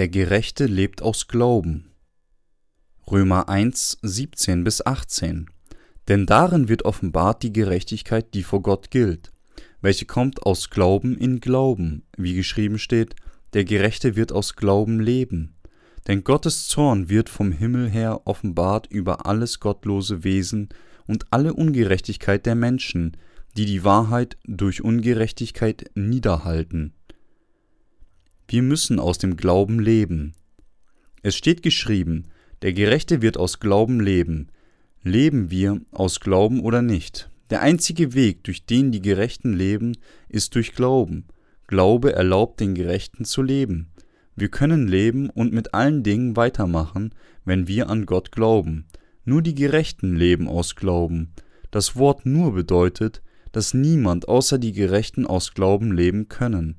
Der Gerechte lebt aus Glauben. Römer 1, 17 bis 18. Denn darin wird offenbart die Gerechtigkeit, die vor Gott gilt, welche kommt aus Glauben in Glauben, wie geschrieben steht, der Gerechte wird aus Glauben leben. Denn Gottes Zorn wird vom Himmel her offenbart über alles gottlose Wesen und alle Ungerechtigkeit der Menschen, die die Wahrheit durch Ungerechtigkeit niederhalten. Wir müssen aus dem Glauben leben. Es steht geschrieben, der Gerechte wird aus Glauben leben. Leben wir aus Glauben oder nicht? Der einzige Weg, durch den die Gerechten leben, ist durch Glauben. Glaube erlaubt den Gerechten zu leben. Wir können leben und mit allen Dingen weitermachen, wenn wir an Gott glauben. Nur die Gerechten leben aus Glauben. Das Wort nur bedeutet, dass niemand außer die Gerechten aus Glauben leben können.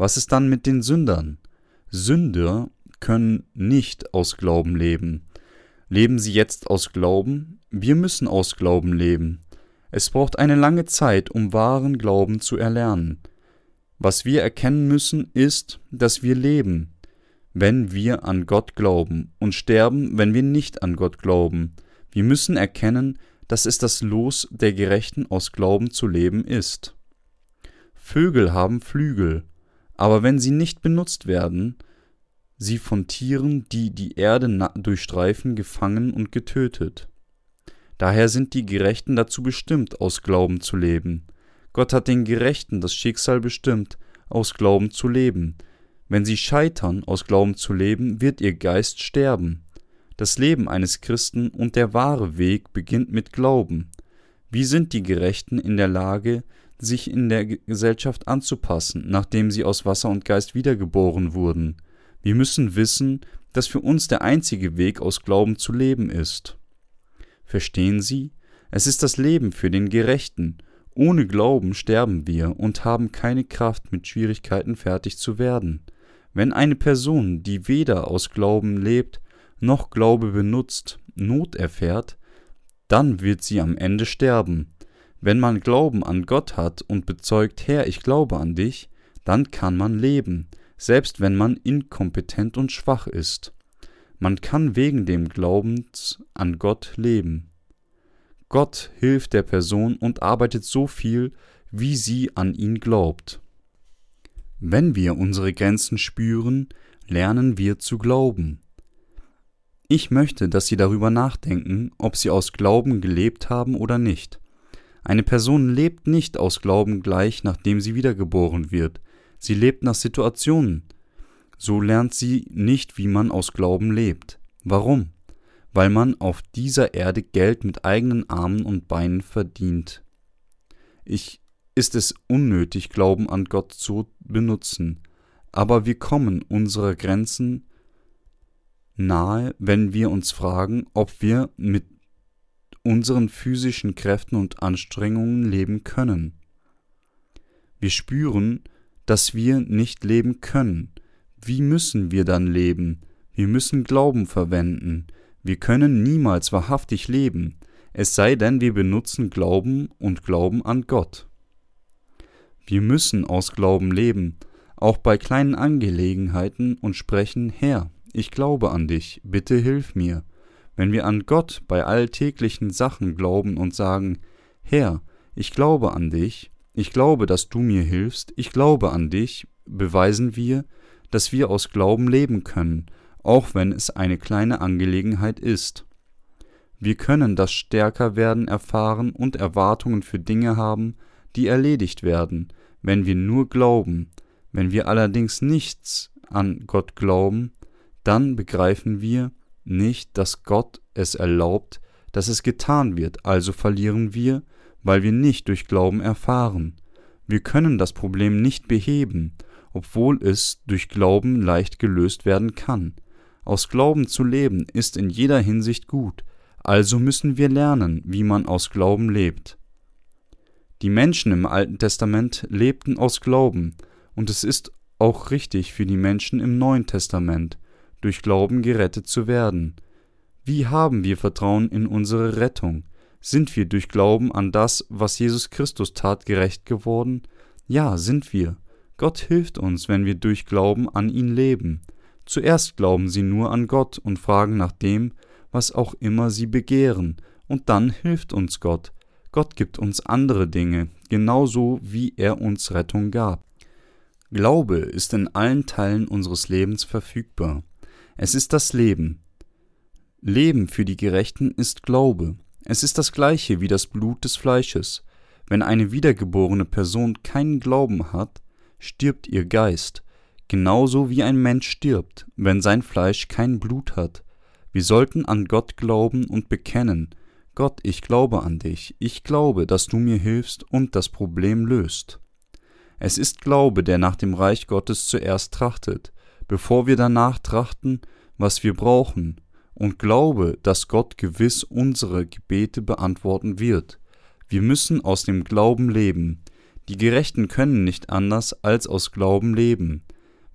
Was ist dann mit den Sündern? Sünder können nicht aus Glauben leben. Leben sie jetzt aus Glauben? Wir müssen aus Glauben leben. Es braucht eine lange Zeit, um wahren Glauben zu erlernen. Was wir erkennen müssen, ist, dass wir leben, wenn wir an Gott glauben, und sterben, wenn wir nicht an Gott glauben. Wir müssen erkennen, dass es das Los der Gerechten aus Glauben zu leben ist. Vögel haben Flügel, aber wenn sie nicht benutzt werden, sie von Tieren, die die Erde durchstreifen, gefangen und getötet. Daher sind die Gerechten dazu bestimmt, aus Glauben zu leben. Gott hat den Gerechten das Schicksal bestimmt, aus Glauben zu leben. Wenn sie scheitern, aus Glauben zu leben, wird ihr Geist sterben. Das Leben eines Christen und der wahre Weg beginnt mit Glauben. Wie sind die Gerechten in der Lage, sich in der Gesellschaft anzupassen, nachdem sie aus Wasser und Geist wiedergeboren wurden? Wir müssen wissen, dass für uns der einzige Weg aus Glauben zu leben ist. Verstehen Sie? Es ist das Leben für den Gerechten. Ohne Glauben sterben wir und haben keine Kraft, mit Schwierigkeiten fertig zu werden. Wenn eine Person, die weder aus Glauben lebt, noch Glaube benutzt, Not erfährt, dann wird sie am Ende sterben. Wenn man Glauben an Gott hat und bezeugt, Herr, ich glaube an dich, dann kann man leben, selbst wenn man inkompetent und schwach ist. Man kann wegen dem Glaubens an Gott leben. Gott hilft der Person und arbeitet so viel, wie sie an ihn glaubt. Wenn wir unsere Grenzen spüren, lernen wir zu glauben. Ich möchte, dass Sie darüber nachdenken, ob Sie aus Glauben gelebt haben oder nicht. Eine Person lebt nicht aus Glauben gleich, nachdem sie wiedergeboren wird. Sie lebt nach Situationen. So lernt sie nicht, wie man aus Glauben lebt. Warum? Weil man auf dieser Erde Geld mit eigenen Armen und Beinen verdient. Ich ist es unnötig, Glauben an Gott zu benutzen, aber wir kommen unserer Grenzen nahe, wenn wir uns fragen, ob wir mit unseren physischen Kräften und Anstrengungen leben können. Wir spüren, dass wir nicht leben können. Wie müssen wir dann leben? Wir müssen Glauben verwenden. Wir können niemals wahrhaftig leben, es sei denn, wir benutzen Glauben und Glauben an Gott. Wir müssen aus Glauben leben, auch bei kleinen Angelegenheiten und sprechen, Herr, ich glaube an dich, bitte hilf mir. Wenn wir an Gott bei alltäglichen Sachen glauben und sagen, Herr, ich glaube an dich, ich glaube, dass du mir hilfst, ich glaube an dich, beweisen wir, dass wir aus Glauben leben können, auch wenn es eine kleine Angelegenheit ist. Wir können das Stärkerwerden erfahren und Erwartungen für Dinge haben, die erledigt werden, wenn wir nur glauben. Wenn wir allerdings nichts an Gott glauben, dann begreifen wir nicht, dass Gott es erlaubt, dass es getan wird, also verlieren wir, weil wir nicht durch Glauben erfahren. Wir können das Problem nicht beheben, obwohl es durch Glauben leicht gelöst werden kann. Aus Glauben zu leben ist in jeder Hinsicht gut, also müssen wir lernen, wie man aus Glauben lebt. Die Menschen im Alten Testament lebten aus Glauben, und es ist auch richtig für die Menschen im Neuen Testament, durch Glauben gerettet zu werden. Wie haben wir Vertrauen in unsere Rettung? Sind wir durch Glauben an das, was Jesus Christus tat, gerecht geworden? Ja, sind wir. Gott hilft uns, wenn wir durch Glauben an ihn leben. Zuerst glauben sie nur an Gott und fragen nach dem, was auch immer sie begehren, und dann hilft uns Gott. Gott gibt uns andere Dinge, genauso wie er uns Rettung gab. Glaube ist in allen Teilen unseres Lebens verfügbar. Es ist das Leben. Leben für die Gerechten ist Glaube. Es ist das gleiche wie das Blut des Fleisches. Wenn eine wiedergeborene Person keinen Glauben hat, stirbt ihr Geist, genauso wie ein Mensch stirbt, wenn sein Fleisch kein Blut hat. Wir sollten an Gott glauben und bekennen, Gott, ich glaube an dich, ich glaube, dass du mir hilfst und das Problem löst. Es ist Glaube, der nach dem Reich Gottes zuerst trachtet, bevor wir danach trachten, was wir brauchen, und glaube, dass Gott gewiss unsere Gebete beantworten wird. Wir müssen aus dem Glauben leben. Die Gerechten können nicht anders als aus Glauben leben.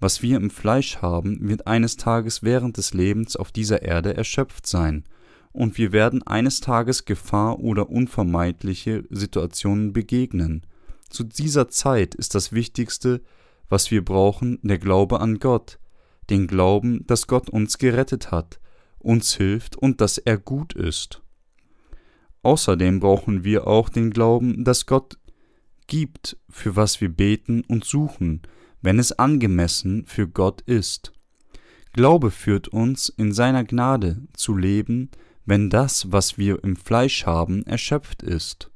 Was wir im Fleisch haben, wird eines Tages während des Lebens auf dieser Erde erschöpft sein, und wir werden eines Tages Gefahr oder unvermeidliche Situationen begegnen. Zu dieser Zeit ist das Wichtigste, was wir brauchen, der Glaube an Gott, den Glauben, dass Gott uns gerettet hat, uns hilft und dass er gut ist. Außerdem brauchen wir auch den Glauben, dass Gott gibt, für was wir beten und suchen, wenn es angemessen für Gott ist. Glaube führt uns in seiner Gnade zu leben, wenn das, was wir im Fleisch haben, erschöpft ist.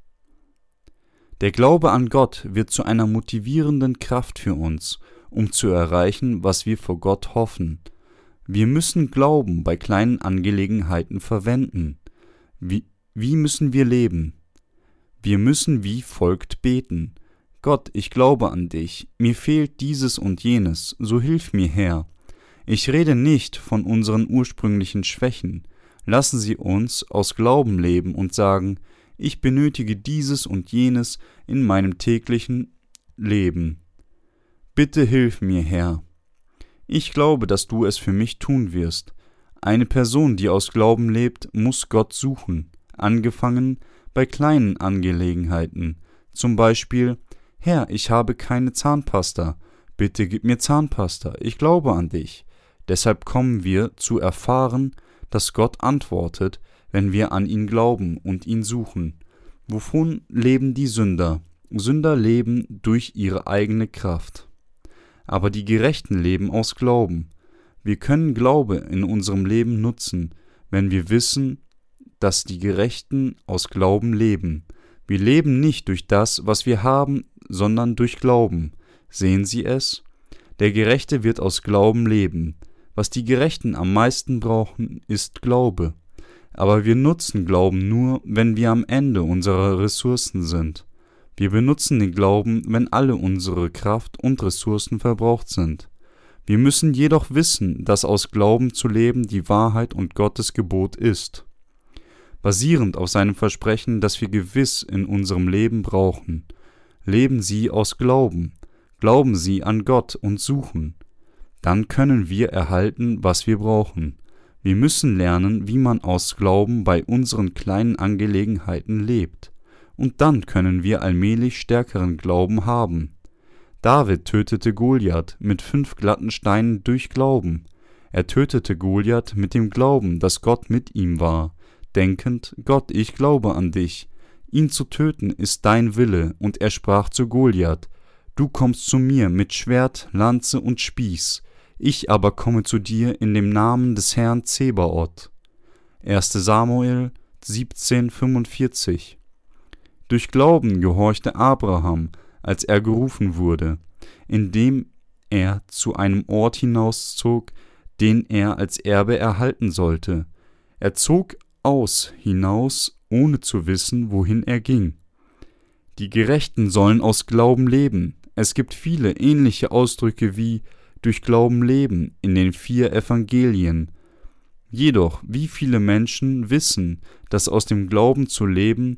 Der Glaube an Gott wird zu einer motivierenden Kraft für uns, um zu erreichen, was wir vor Gott hoffen. Wir müssen Glauben bei kleinen Angelegenheiten verwenden. Wie, wie müssen wir leben? Wir müssen wie folgt beten. Gott, ich glaube an dich, mir fehlt dieses und jenes, so hilf mir Herr. Ich rede nicht von unseren ursprünglichen Schwächen. Lassen Sie uns aus Glauben leben und sagen, ich benötige dieses und jenes in meinem täglichen Leben. Bitte hilf mir, Herr. Ich glaube, dass du es für mich tun wirst. Eine Person, die aus Glauben lebt, muss Gott suchen, angefangen bei kleinen Angelegenheiten, zum Beispiel Herr, ich habe keine Zahnpasta, bitte gib mir Zahnpasta, ich glaube an dich. Deshalb kommen wir zu erfahren, dass Gott antwortet, wenn wir an ihn glauben und ihn suchen. Wovon leben die Sünder? Sünder leben durch ihre eigene Kraft. Aber die Gerechten leben aus Glauben. Wir können Glaube in unserem Leben nutzen, wenn wir wissen, dass die Gerechten aus Glauben leben. Wir leben nicht durch das, was wir haben, sondern durch Glauben. Sehen Sie es? Der Gerechte wird aus Glauben leben. Was die Gerechten am meisten brauchen, ist Glaube aber wir nutzen Glauben nur, wenn wir am Ende unserer Ressourcen sind. Wir benutzen den Glauben, wenn alle unsere Kraft und Ressourcen verbraucht sind. Wir müssen jedoch wissen, dass aus Glauben zu leben die Wahrheit und Gottes Gebot ist. Basierend auf seinem Versprechen, das wir gewiss in unserem Leben brauchen, leben Sie aus Glauben, glauben Sie an Gott und suchen. Dann können wir erhalten, was wir brauchen. Wir müssen lernen, wie man aus Glauben bei unseren kleinen Angelegenheiten lebt, und dann können wir allmählich stärkeren Glauben haben. David tötete Goliath mit fünf glatten Steinen durch Glauben. Er tötete Goliath mit dem Glauben, dass Gott mit ihm war, denkend, Gott, ich glaube an dich. Ihn zu töten ist dein Wille, und er sprach zu Goliath, Du kommst zu mir mit Schwert, Lanze und Spieß, ich aber komme zu dir in dem Namen des Herrn Zebaoth. 1. Samuel 17,45 Durch Glauben gehorchte Abraham, als er gerufen wurde, indem er zu einem Ort hinauszog, den er als Erbe erhalten sollte. Er zog aus hinaus, ohne zu wissen, wohin er ging. Die Gerechten sollen aus Glauben leben. Es gibt viele ähnliche Ausdrücke wie durch Glauben leben in den vier Evangelien. Jedoch, wie viele Menschen wissen, dass aus dem Glauben zu leben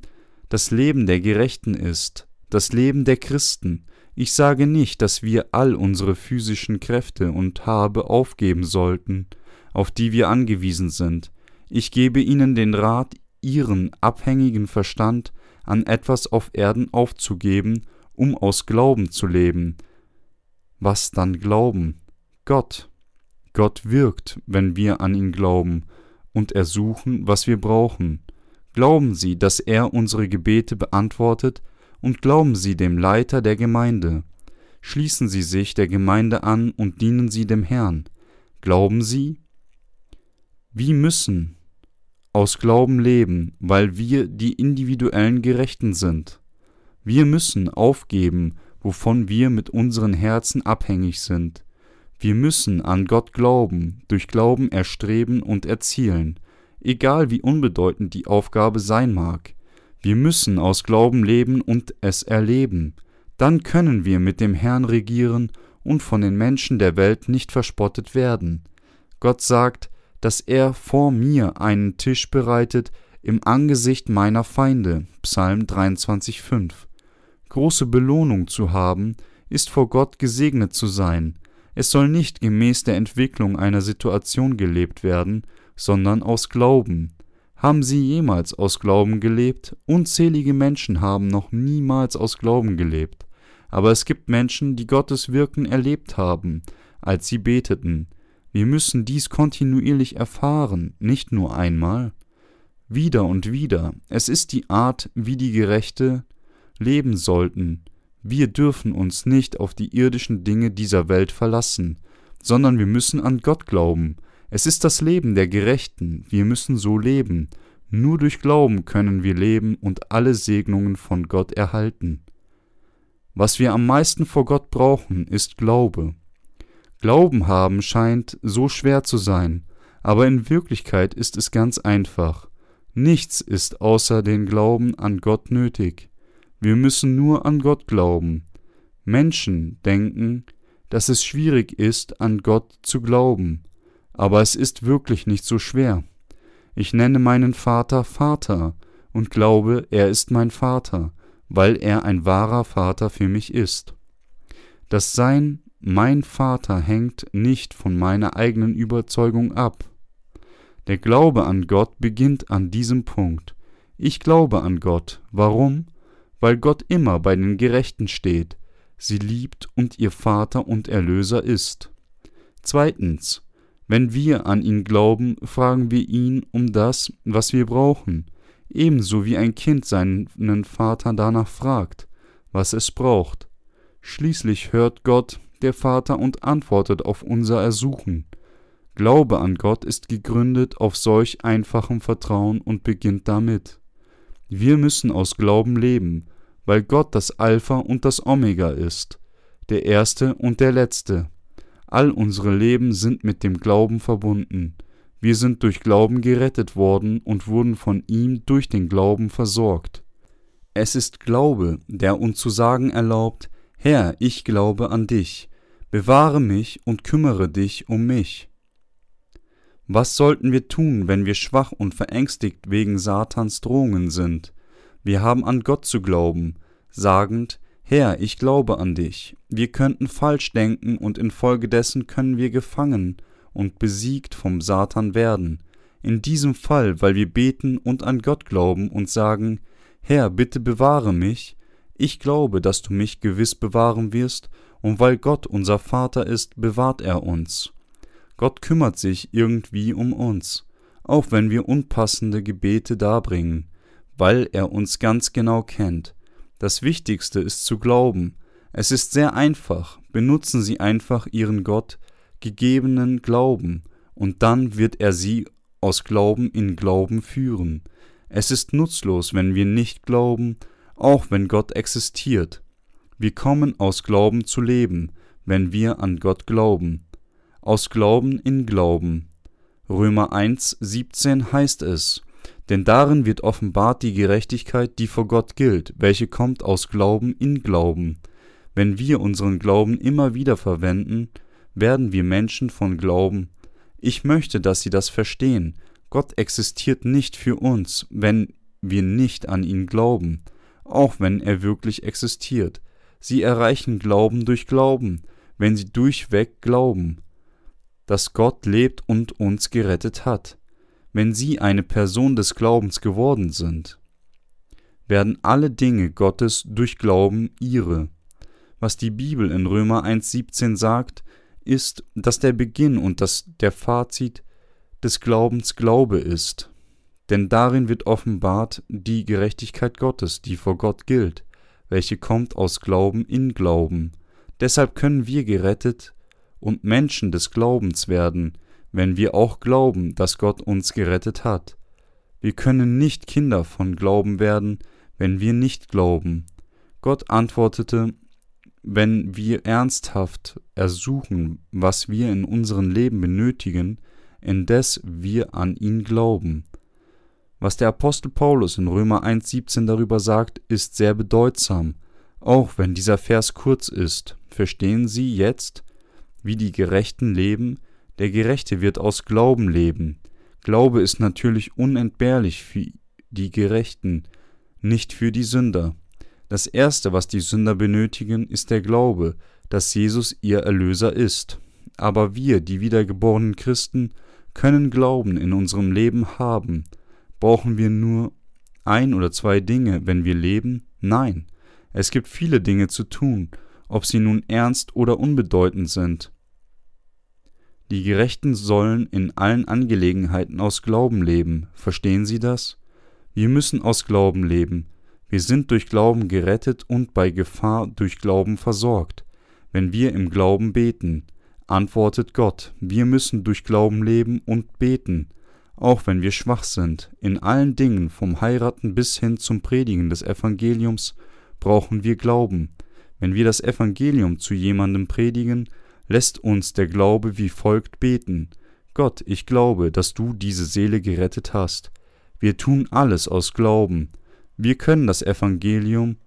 das Leben der Gerechten ist, das Leben der Christen. Ich sage nicht, dass wir all unsere physischen Kräfte und Habe aufgeben sollten, auf die wir angewiesen sind. Ich gebe Ihnen den Rat, Ihren abhängigen Verstand an etwas auf Erden aufzugeben, um aus Glauben zu leben, was dann glauben? Gott. Gott wirkt, wenn wir an ihn glauben und ersuchen, was wir brauchen. Glauben Sie, dass er unsere Gebete beantwortet und glauben Sie dem Leiter der Gemeinde. Schließen Sie sich der Gemeinde an und dienen Sie dem Herrn. Glauben Sie? Wie müssen aus Glauben leben, weil wir die individuellen Gerechten sind. Wir müssen aufgeben, wovon wir mit unseren Herzen abhängig sind. Wir müssen an Gott glauben, durch Glauben erstreben und erzielen, egal wie unbedeutend die Aufgabe sein mag. Wir müssen aus Glauben leben und es erleben. Dann können wir mit dem Herrn regieren und von den Menschen der Welt nicht verspottet werden. Gott sagt, dass er vor mir einen Tisch bereitet im Angesicht meiner Feinde. Psalm 23,5. Große Belohnung zu haben, ist vor Gott gesegnet zu sein. Es soll nicht gemäß der Entwicklung einer Situation gelebt werden, sondern aus Glauben. Haben Sie jemals aus Glauben gelebt? Unzählige Menschen haben noch niemals aus Glauben gelebt. Aber es gibt Menschen, die Gottes Wirken erlebt haben, als sie beteten. Wir müssen dies kontinuierlich erfahren, nicht nur einmal. Wieder und wieder. Es ist die Art, wie die Gerechte leben sollten. Wir dürfen uns nicht auf die irdischen Dinge dieser Welt verlassen, sondern wir müssen an Gott glauben. Es ist das Leben der Gerechten. Wir müssen so leben. Nur durch Glauben können wir leben und alle Segnungen von Gott erhalten. Was wir am meisten vor Gott brauchen, ist Glaube. Glauben haben scheint so schwer zu sein, aber in Wirklichkeit ist es ganz einfach. Nichts ist außer den Glauben an Gott nötig. Wir müssen nur an Gott glauben. Menschen denken, dass es schwierig ist, an Gott zu glauben, aber es ist wirklich nicht so schwer. Ich nenne meinen Vater Vater und glaube, er ist mein Vater, weil er ein wahrer Vater für mich ist. Das Sein mein Vater hängt nicht von meiner eigenen Überzeugung ab. Der Glaube an Gott beginnt an diesem Punkt. Ich glaube an Gott. Warum? Weil Gott immer bei den Gerechten steht, sie liebt und ihr Vater und Erlöser ist. Zweitens. Wenn wir an ihn glauben, fragen wir ihn um das, was wir brauchen, ebenso wie ein Kind seinen Vater danach fragt, was es braucht. Schließlich hört Gott, der Vater und antwortet auf unser Ersuchen. Glaube an Gott ist gegründet auf solch einfachem Vertrauen und beginnt damit. Wir müssen aus Glauben leben, weil Gott das Alpha und das Omega ist, der Erste und der Letzte. All unsere Leben sind mit dem Glauben verbunden. Wir sind durch Glauben gerettet worden und wurden von ihm durch den Glauben versorgt. Es ist Glaube, der uns zu sagen erlaubt, Herr, ich glaube an dich, Bewahre mich und kümmere dich um mich. Was sollten wir tun, wenn wir schwach und verängstigt wegen Satans Drohungen sind? Wir haben an Gott zu glauben, sagend, Herr, ich glaube an dich. Wir könnten falsch denken und infolgedessen können wir gefangen und besiegt vom Satan werden. In diesem Fall, weil wir beten und an Gott glauben und sagen, Herr, bitte bewahre mich, ich glaube, dass du mich gewiss bewahren wirst und weil Gott unser Vater ist, bewahrt er uns. Gott kümmert sich irgendwie um uns, auch wenn wir unpassende Gebete darbringen, weil er uns ganz genau kennt. Das Wichtigste ist zu glauben. Es ist sehr einfach. Benutzen Sie einfach Ihren Gott gegebenen Glauben, und dann wird er Sie aus Glauben in Glauben führen. Es ist nutzlos, wenn wir nicht glauben, auch wenn Gott existiert. Wir kommen aus Glauben zu leben, wenn wir an Gott glauben. Aus Glauben in Glauben. Römer 1, 17 heißt es, denn darin wird offenbart die Gerechtigkeit, die vor Gott gilt, welche kommt aus Glauben in Glauben. Wenn wir unseren Glauben immer wieder verwenden, werden wir Menschen von Glauben. Ich möchte, dass Sie das verstehen. Gott existiert nicht für uns, wenn wir nicht an ihn glauben, auch wenn er wirklich existiert. Sie erreichen Glauben durch Glauben, wenn sie durchweg glauben, dass Gott lebt und uns gerettet hat. Wenn sie eine Person des Glaubens geworden sind, werden alle Dinge Gottes durch Glauben ihre. Was die Bibel in Römer 1.17 sagt, ist, dass der Beginn und das, der Fazit des Glaubens Glaube ist. Denn darin wird offenbart die Gerechtigkeit Gottes, die vor Gott gilt, welche kommt aus Glauben in Glauben. Deshalb können wir gerettet und Menschen des Glaubens werden, wenn wir auch glauben, dass Gott uns gerettet hat. Wir können nicht Kinder von Glauben werden, wenn wir nicht glauben. Gott antwortete, wenn wir ernsthaft ersuchen, was wir in unserem Leben benötigen, indes wir an ihn glauben. Was der Apostel Paulus in Römer 1.17 darüber sagt, ist sehr bedeutsam, auch wenn dieser Vers kurz ist. Verstehen Sie jetzt, wie die Gerechten leben? Der Gerechte wird aus Glauben leben. Glaube ist natürlich unentbehrlich für die Gerechten, nicht für die Sünder. Das Erste, was die Sünder benötigen, ist der Glaube, dass Jesus ihr Erlöser ist. Aber wir, die wiedergeborenen Christen, können Glauben in unserem Leben haben. Brauchen wir nur ein oder zwei Dinge, wenn wir leben? Nein. Es gibt viele Dinge zu tun, ob sie nun ernst oder unbedeutend sind. Die Gerechten sollen in allen Angelegenheiten aus Glauben leben. Verstehen Sie das? Wir müssen aus Glauben leben. Wir sind durch Glauben gerettet und bei Gefahr durch Glauben versorgt. Wenn wir im Glauben beten, antwortet Gott, wir müssen durch Glauben leben und beten, auch wenn wir schwach sind. In allen Dingen, vom Heiraten bis hin zum Predigen des Evangeliums, brauchen wir Glauben. Wenn wir das Evangelium zu jemandem predigen, lässt uns der Glaube wie folgt beten. Gott, ich glaube, dass du diese Seele gerettet hast. Wir tun alles aus Glauben. Wir können das Evangelium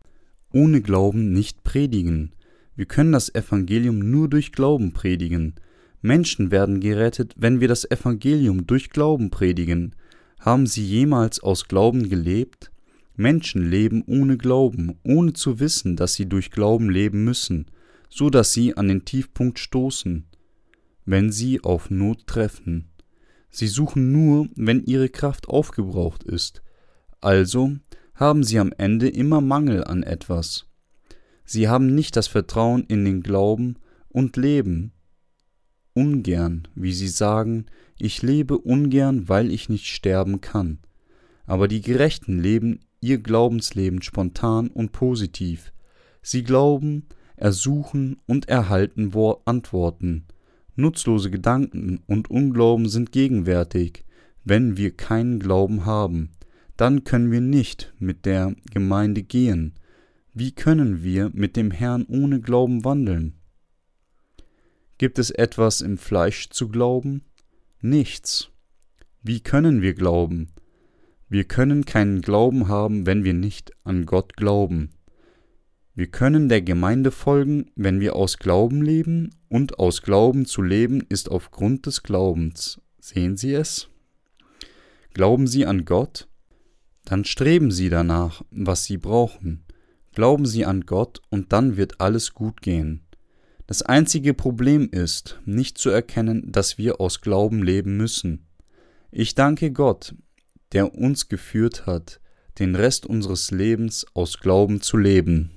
ohne Glauben nicht predigen. Wir können das Evangelium nur durch Glauben predigen. Menschen werden gerettet, wenn wir das Evangelium durch Glauben predigen. Haben Sie jemals aus Glauben gelebt? Menschen leben ohne Glauben, ohne zu wissen, dass sie durch Glauben leben müssen, so dass sie an den Tiefpunkt stoßen, wenn sie auf Not treffen. Sie suchen nur, wenn ihre Kraft aufgebraucht ist. Also haben sie am Ende immer Mangel an etwas. Sie haben nicht das Vertrauen in den Glauben und leben ungern, wie sie sagen, ich lebe ungern, weil ich nicht sterben kann. Aber die Gerechten leben ihr Glaubensleben spontan und positiv. Sie glauben, ersuchen und erhalten Antworten. Nutzlose Gedanken und Unglauben sind gegenwärtig, wenn wir keinen Glauben haben dann können wir nicht mit der Gemeinde gehen. Wie können wir mit dem Herrn ohne Glauben wandeln? Gibt es etwas im Fleisch zu glauben? Nichts. Wie können wir glauben? Wir können keinen Glauben haben, wenn wir nicht an Gott glauben. Wir können der Gemeinde folgen, wenn wir aus Glauben leben, und aus Glauben zu leben ist aufgrund des Glaubens. Sehen Sie es? Glauben Sie an Gott? Dann streben Sie danach, was Sie brauchen. Glauben Sie an Gott und dann wird alles gut gehen. Das einzige Problem ist, nicht zu erkennen, dass wir aus Glauben leben müssen. Ich danke Gott, der uns geführt hat, den Rest unseres Lebens aus Glauben zu leben.